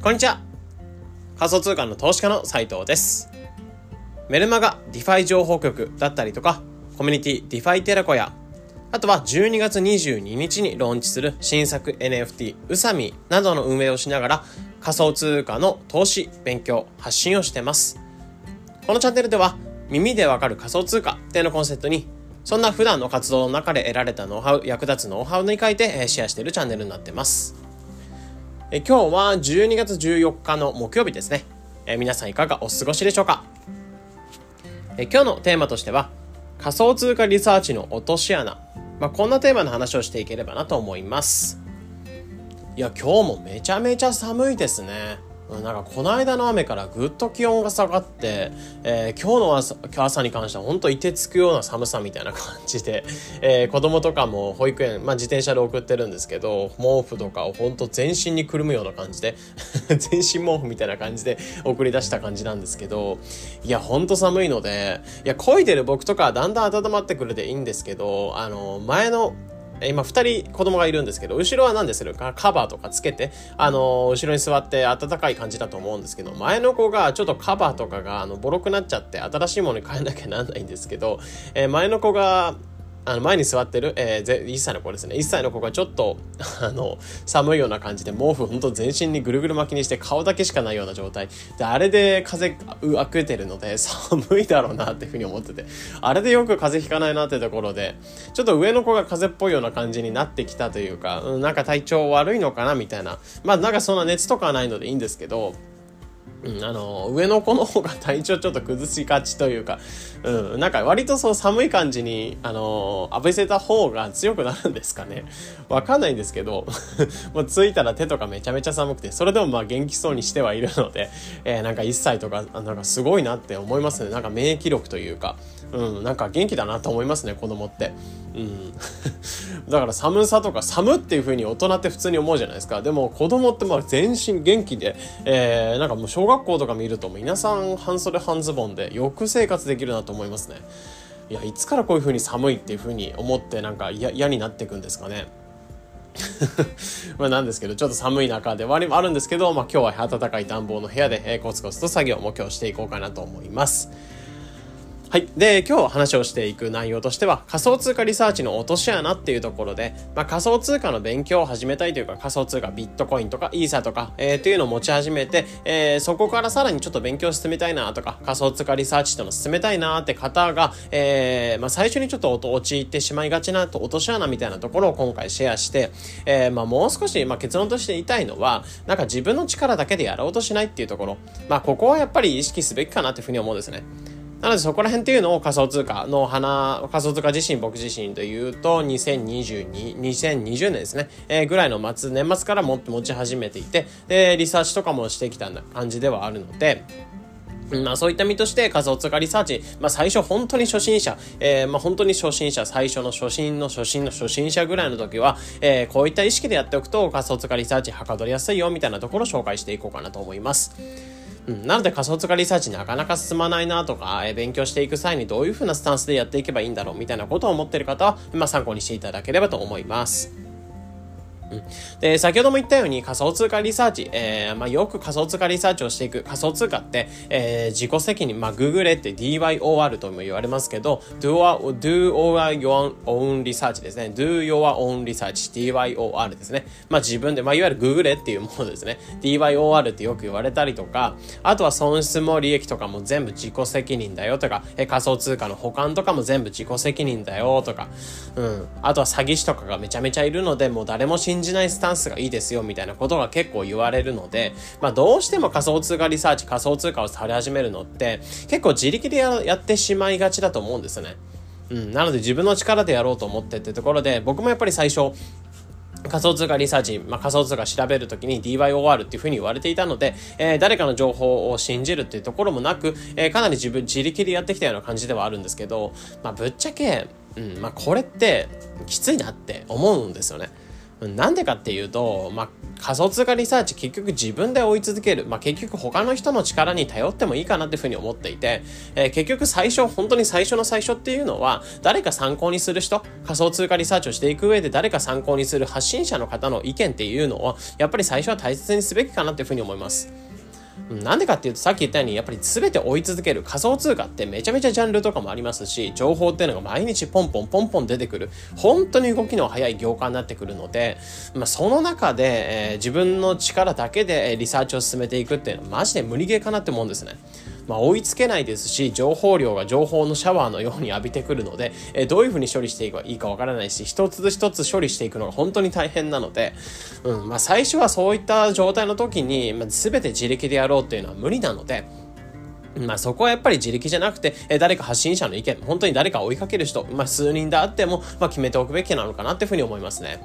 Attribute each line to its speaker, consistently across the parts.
Speaker 1: こんにちは仮想通貨の投資家の斉藤ですメルマガ DeFi 情報局だったりとかコミュニティディファイテラコやあとは12月22日にローンチする新作 NFT うさみなどの運営をしながら仮想通貨の投資、勉強、発信をしてます。このチャンネルでは耳でわかる仮想通貨っていうのコンセプトにそんな普段の活動の中で得られたノウハウ、役立つノウハウについてシェアしているチャンネルになってます。え今日は12月14日の木曜日ですね。え皆さんいかがお過ごしでしょうか？え今日のテーマとしては、仮想通貨リサーチの落とし穴。まあ、こんなテーマの話をしていければなと思います。いや、今日もめちゃめちゃ寒いですね。なんかこの間の雨からぐっと気温が下がって、えー、今日の朝朝に関しては本当いてつくような寒さみたいな感じで、えー、子供とかも保育園、まあ、自転車で送ってるんですけど毛布とかを本当全身にくるむような感じで 全身毛布みたいな感じで送り出した感じなんですけどいや本当寒いのでいや漕いでる僕とかはだんだん温まってくるでいいんですけどあの前の今2人子供がいるんですけど、後ろは何でするか？カバーとかつけて、あの後ろに座って暖かい感じだと思うんですけど、前の子がちょっとカバーとかがあのボロくなっちゃって新しいものに変えなきゃなんないんですけど、えー、前の子があの前に座ってる、えー、1歳の子ですね。1歳の子がちょっと、あの、寒いような感じで毛布ほんと全身にぐるぐる巻きにして顔だけしかないような状態。で、あれで風あくてるので 寒いだろうなっていうふうに思ってて、あれでよく風邪ひかないなってところで、ちょっと上の子が風邪っぽいような感じになってきたというか、うん、なんか体調悪いのかなみたいな。まあなんかそんな熱とかはないのでいいんですけど、うん、あの、上の子の方が体調ちょっと崩しがちというか、うん、なんか割とそう寒い感じに、あの、浴びせた方が強くなるんですかね。わかんないんですけど、もう着いたら手とかめちゃめちゃ寒くて、それでもまあ元気そうにしてはいるので、えー、なんか1歳とか、なんかすごいなって思いますね。なんか免疫力というか、うん、なんか元気だなと思いますね、子供って。うん。だから寒さとか寒っていう風に大人って普通に思うじゃないですか。でも子供ってまあ全身元気で、えー、なんかもう小学校とか見ると皆さん半袖半ズボンでよく生活できるなと思いますね。いや、いつからこういう風に寒いっていう風に思ってなんか嫌になっていくんですかね。まあなんですけど、ちょっと寒い中ではあるんですけど、まあ今日は暖かい暖房の部屋で、え、コツコツと作業も今日していこうかなと思います。はい。で、今日話をしていく内容としては、仮想通貨リサーチの落とし穴っていうところで、まあ、仮想通貨の勉強を始めたいというか、仮想通貨ビットコインとかイーサとか、えー、っていうのを持ち始めて、えー、そこからさらにちょっと勉強進めたいなとか、仮想通貨リサーチってのを進めたいなって方が、えー、まあ、最初にちょっと陥ってしまいがちなと落とし穴みたいなところを今回シェアして、えー、まあ、もう少し、まあ、結論として言いたいのは、なんか自分の力だけでやろうとしないっていうところ、まあ、ここはやっぱり意識すべきかなっていうふうに思うんですね。なのでそこら辺っていうのを仮想通貨の花、仮想通貨自身、僕自身というと、2022、2020年ですね、えー、ぐらいの末、年末からも持ち始めていて、で、リサーチとかもしてきた感じではあるので、まあそういった身として仮想通貨リサーチ、まあ最初本当に初心者、えー、まあ本当に初心者、最初の初心の初心の初心者ぐらいの時は、えー、こういった意識でやっておくと仮想通貨リサーチはかどりやすいよみたいなところを紹介していこうかなと思います。うん、なので仮想通貨リサーチなかなか進まないなとか、え、勉強していく際にどういう風なスタンスでやっていけばいいんだろうみたいなことを思ってる方は、まあ、参考にしていただければと思います。うん、で、先ほども言ったように仮想通貨リサーチ、えー、まあ、よく仮想通貨リサーチをしていく仮想通貨って、えー、自己責任、まあ、ググれって DYOR とも言われますけど、do, or, do or your own research ですね。do your own research, DYOR ですね。まあ、自分で、まあ、いわゆるググれっていうものですね。DYOR ってよく言われたりとか、あとは損失も利益とかも全部自己責任だよとか、えー、仮想通貨の保管とかも全部自己責任だよとか、うん。あとは詐欺師とかがめちゃめちゃいるので、もう誰も信じ信じないスタンスがいいですよみたいなことが結構言われるので、まあどうしても仮想通貨リサーチ、仮想通貨をされ始めるのって結構自力でやってしまいがちだと思うんですね。うん、なので自分の力でやろうと思ってってところで僕もやっぱり最初仮想通貨リサーチ、まあ、仮想通貨調べるときに DYOR っていうふうに言われていたので、えー、誰かの情報を信じるっていうところもなく、えー、かなり自分自力でやってきたような感じではあるんですけど、まあ、ぶっちゃけ、うん、まあ、これってきついなって思うんですよね。なんでかっていうと、まあ、仮想通貨リサーチ結局自分で追い続ける。まあ、結局他の人の力に頼ってもいいかなっていうふうに思っていて、えー、結局最初、本当に最初の最初っていうのは、誰か参考にする人、仮想通貨リサーチをしていく上で誰か参考にする発信者の方の意見っていうのを、やっぱり最初は大切にすべきかなっていうふうに思います。なんでかっていうとさっき言ったようにやっぱり全て追い続ける仮想通貨ってめちゃめちゃジャンルとかもありますし情報っていうのが毎日ポンポンポンポン出てくる本当に動きの速い業界になってくるので、まあ、その中で、えー、自分の力だけでリサーチを進めていくっていうのはマジで無理ゲーかなって思うんですね。まあ、追いつけないですし、情報量が情報のシャワーのように浴びてくるので、え、どういうふうに処理していけばいいかわからないし、一つ一つ処理していくのが本当に大変なので、うん、まあ、最初はそういった状態の時に、まあ、全て自力でやろうっていうのは無理なので、まあそこはやっぱり自力じゃなくて、え誰か発信者の意見、本当に誰か追いかける人、まあ数人であっても、まあ決めておくべきなのかなっていうふうに思いますね。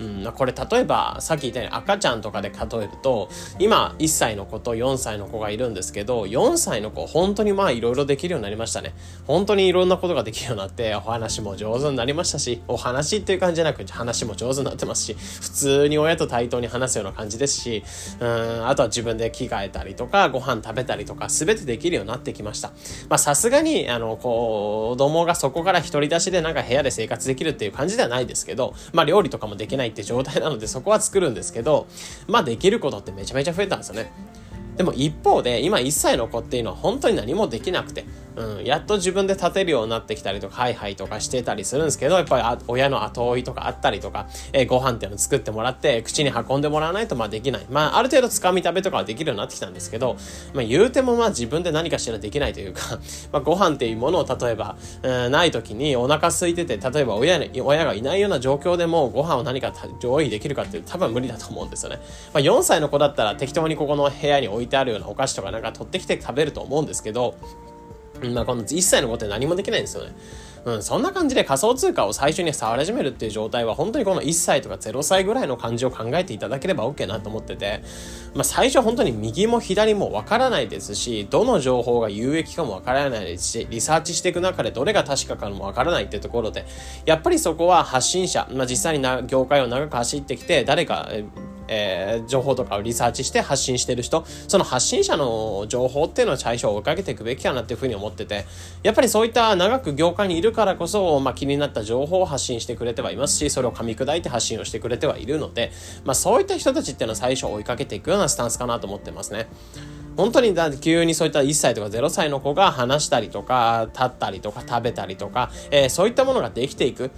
Speaker 1: うん、これ例えばさっき言ったように赤ちゃんとかで例えると今1歳の子と4歳の子がいるんですけど4歳の子本当にまあいろいろできるようになりましたね。本当にいろんなことができるようになってお話も上手になりましたしお話っていう感じじゃなくて話も上手になってますし普通に親と対等に話すような感じですしうんあとは自分で着替えたりとかご飯食べたりとか全てできるようになってきました。まあさすがにあの子供がそこから独り出しでなんか部屋で生活できるっていう感じではないですけどまあ料理とかもできないないって状態なのでそこは作るんですけど、まあできることってめちゃめちゃ増えたんですよね。でも一方で今1歳の子っていうのは本当に何もできなくて、うん、やっと自分で立てるようになってきたりとか、ハイハイとかしてたりするんですけど、やっぱり親の後追いとかあったりとか、えー、ご飯っていうのを作ってもらって、口に運んでもらわないとまあできない。まあある程度つかみ食べとかはできるようになってきたんですけど、まあ言うてもまあ自分で何かしらできないというか まあご飯っていうものを例えば、うん、ない時にお腹空いてて、例えば親に、親がいないような状況でもご飯を何か上位できるかっていう多分無理だと思うんですよね。まあ4歳の子だったら適当にここの部屋に置いてあるようなお菓子とかなんか取ってきて食べると思うんですけど、まあ、この1歳の子って何もできないんですよね。うん、そんな感じで仮想通貨を最初に触り始めるっていう状態は本当にこの1歳とか0歳ぐらいの感じを考えていただければ OK なと思ってて、まあ、最初本当に右も左もわからないですし、どの情報が有益かもわからないですし、リサーチしていく中でどれが確かかもわからないっていうところで、やっぱりそこは発信者、まあ、実際にな業界を長く走ってきて、誰か、えー、情報とかをリサーチして発信してる人、その発信者の情報っていうのを最初追いかけていくべきかなっていうふうに思ってて、やっぱりそういった長く業界にいるからこそ、まあ、気になった情報を発信してくれてはいますし、それを噛み砕いて発信をしてくれてはいるので、まあ、そういった人たちっていうのは最初追いかけていくようなスタンスかなと思ってますね。本当にだ急にそういった1歳とか0歳の子が話したりとか、立ったりとか食べたりとか、えー、そういったものができていく。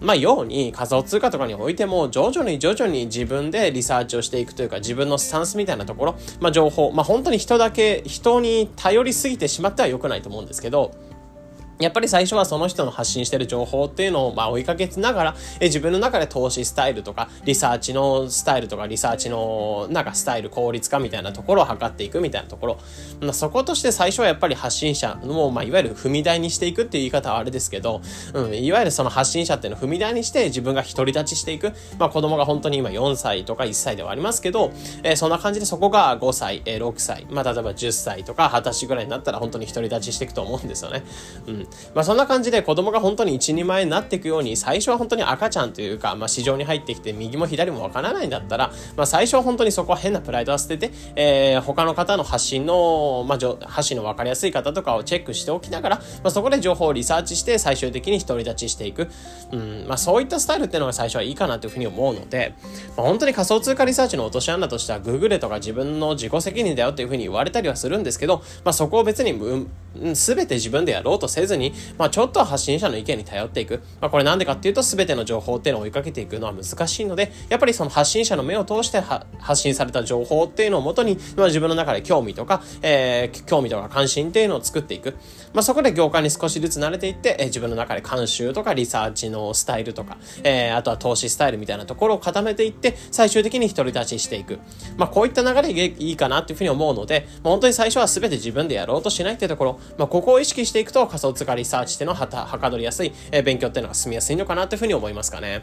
Speaker 1: まあ、ように仮想通貨とかにおいても、徐々に徐々に自分でリサーチをしていくというか、自分のスタンスみたいなところ、まあ、情報、まあ、本当に人だけ、人に頼りすぎてしまっては良くないと思うんですけど、やっぱり最初はその人の発信してる情報っていうのをまあ追いかけつながら、え自分の中で投資スタイルとか、リサーチのスタイルとか、リサーチのなんかスタイル効率化みたいなところを測っていくみたいなところ。まあ、そことして最初はやっぱり発信者の、まあ、いわゆる踏み台にしていくっていう言い方はあれですけど、うん、いわゆるその発信者っていうのを踏み台にして自分が独り立ちしていく。まあ子供が本当に今4歳とか1歳ではありますけど、えー、そんな感じでそこが5歳、えー、6歳、まあ例えば10歳とか20歳ぐらいになったら本当に独り立ちしていくと思うんですよね。うん。まあそんな感じで子供が本当に一人前になっていくように、最初は本当に赤ちゃんというか、まあ、市場に入ってきて右も左もわからないんだったら、まあ、最初は本当にそこは変なプライドは捨てて、えー、他の方の発信の、まあ、発信の分かりやすい方とかをチェックしておきながら、まあ、そこで情報をリサーチして最終的に独り立ちしていく。うん、まあ、そういったスタイルっていうのが最初はいいかなというふうに思うので、まあ、本当に仮想通貨リサーチの落とし穴としては、グーグルとか自分の自己責任だよっていうふうに言われたりはするんですけど、まあ、そこを別に、うん、すべて自分でやろうとせずに、まあ、ちょっと発信者の意見に頼っていく。まあ、これなんでかっていうと、すべての情報っていうのを追いかけていくのは難しいので、やっぱりその発信者の目を通して発信された情報っていうのをもとに、まあ、自分の中で興味とか、えー、興味とか関心っていうのを作っていく。まあ、そこで業界に少しずつ慣れていって、えー、自分の中で監修とかリサーチのスタイルとか、えー、あとは投資スタイルみたいなところを固めていって、最終的に独り立ちしていく。まあ、こういった流れでいいかなっていうふうに思うので、まあ、本当に最初は全て自分でやろうとしないっていうところ、まあ、ここを意識していくと仮想通貨リサーチっていうのははかどりやすい、え、勉強っていうのが進みやすいのかなというふうに思いますかね。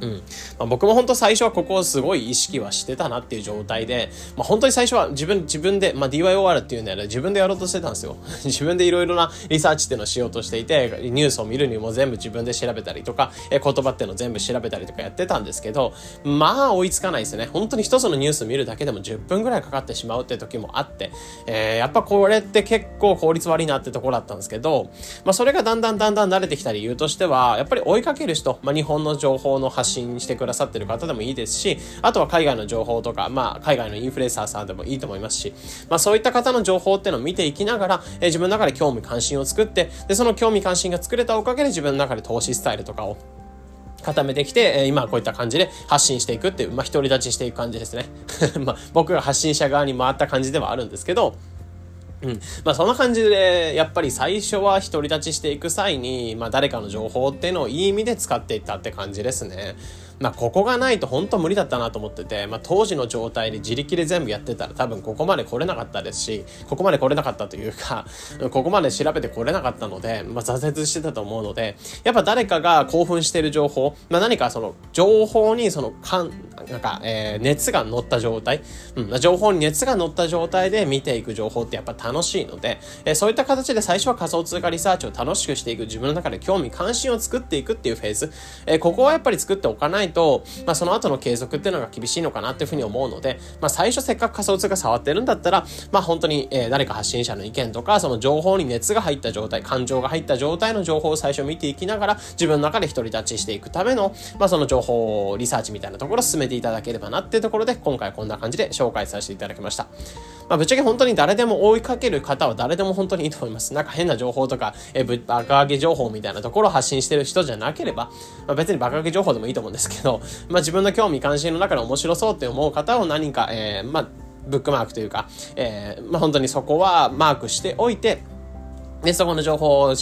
Speaker 1: うん。まあ、僕も本当最初はここをすごい意識はしてたなっていう状態で、まあ、本当に最初は自分自分で、まあ、DYOR っていうのは自分でやろうとしてたんですよ。自分でいろいろなリサーチっていうのをしようとしていてニュースを見るにも全部自分で調べたりとか、え言葉っていうのを全部調べたりとかやってたんですけどまあ追いつかないですね。本当に一つのニュース見るだけでも10分ぐらいかかってしまうって時もあって、えー、やっぱこれって結構効率悪いなってところだったんですけど、まあ、それがだんだんだんだん慣れてきた理由としてはやっぱり追いかける人、まあ、日本の情報の発信してくださってる方でもいいですし、あとは海外の情報とか、まあ、海外のインフルエンサーさんでもいいと思いますし、まあ、そういった方の情報っていうのを見ていきながら、えー、自分の中で興味関心を作って、で、その興味関心が作れたおかげで自分の中で投資スタイルとかを固めてきて、え、今はこういった感じで発信していくっていう、まあ、独り立ちしていく感じですね。まあ、僕が発信者側に回った感じではあるんですけど、うん。まあそんな感じで、やっぱり最初は独り立ちしていく際に、まあ誰かの情報っていうのをいい意味で使っていったって感じですね。まあ、ここがないと本当無理だったなと思ってて、まあ、当時の状態で自力で全部やってたら多分ここまで来れなかったですし、ここまで来れなかったというか、ここまで調べて来れなかったので、まあ、挫折してたと思うので、やっぱ誰かが興奮している情報、まあ、何かその情報にそのかん、なんか、えー、熱が乗った状態、うん、情報に熱が乗った状態で見ていく情報ってやっぱ楽しいので、えー、そういった形で最初は仮想通貨リサーチを楽しくしていく、自分の中で興味関心を作っていくっていうフェーズ、えー、ここはやっぱり作っておかないと、まあ、その後の継続っていうのが厳しいのかなっていうふうに思うので、まあ、最初せっかく仮想通貨触ってるんだったら、まあ、本当に、えー、誰か発信者の意見とか、その情報に熱が入った状態、感情が入った状態の情報を最初見ていきながら、自分の中で独り立ちしていくための、まあ、その情報リサーチみたいなところを進めていただければなっていうところで、今回こんな感じで紹介させていただきました。まあ、ぶっちゃけ本当に誰でも追いかける方は誰でも本当にいいと思います。なんか変な情報とか、えー、バカ上げ情報みたいなところを発信してる人じゃなければ、まあ、別にバカ上げ情報でもいいと思うんですけど、まあ、自分の興味関心の中で面白そうって思う方を何か、えー、まあ、ブックマークというか、えー、まあ、本当にそこはマークしておいて、で、そこの情報を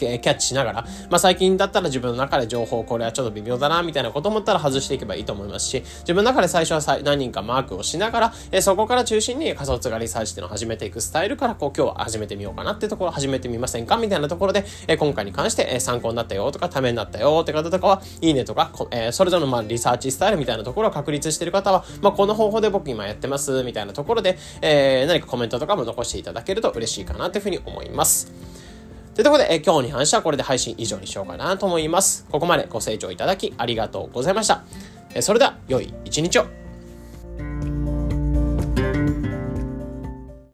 Speaker 1: キャッチしながら、まあ最近だったら自分の中で情報これはちょっと微妙だなみたいなこと思ったら外していけばいいと思いますし、自分の中で最初は何人かマークをしながら、えそこから中心に仮想通貨リサーチっていうのを始めていくスタイルから、こう今日は始めてみようかなってところ始めてみませんかみたいなところで、え今回に関して、え参考になったよとか、ためになったよって方とかは、いいねとか、えそれぞれのまあリサーチスタイルみたいなところを確立してる方は、まあこの方法で僕今やってますみたいなところで、え、何かコメントとかも残していただけると嬉しいかなっていうふうに思います。というところで、え今日に関してはこれで配信以上にしようかなと思います。ここまでご清聴いただきありがとうございました。えそれでは、良い一日を。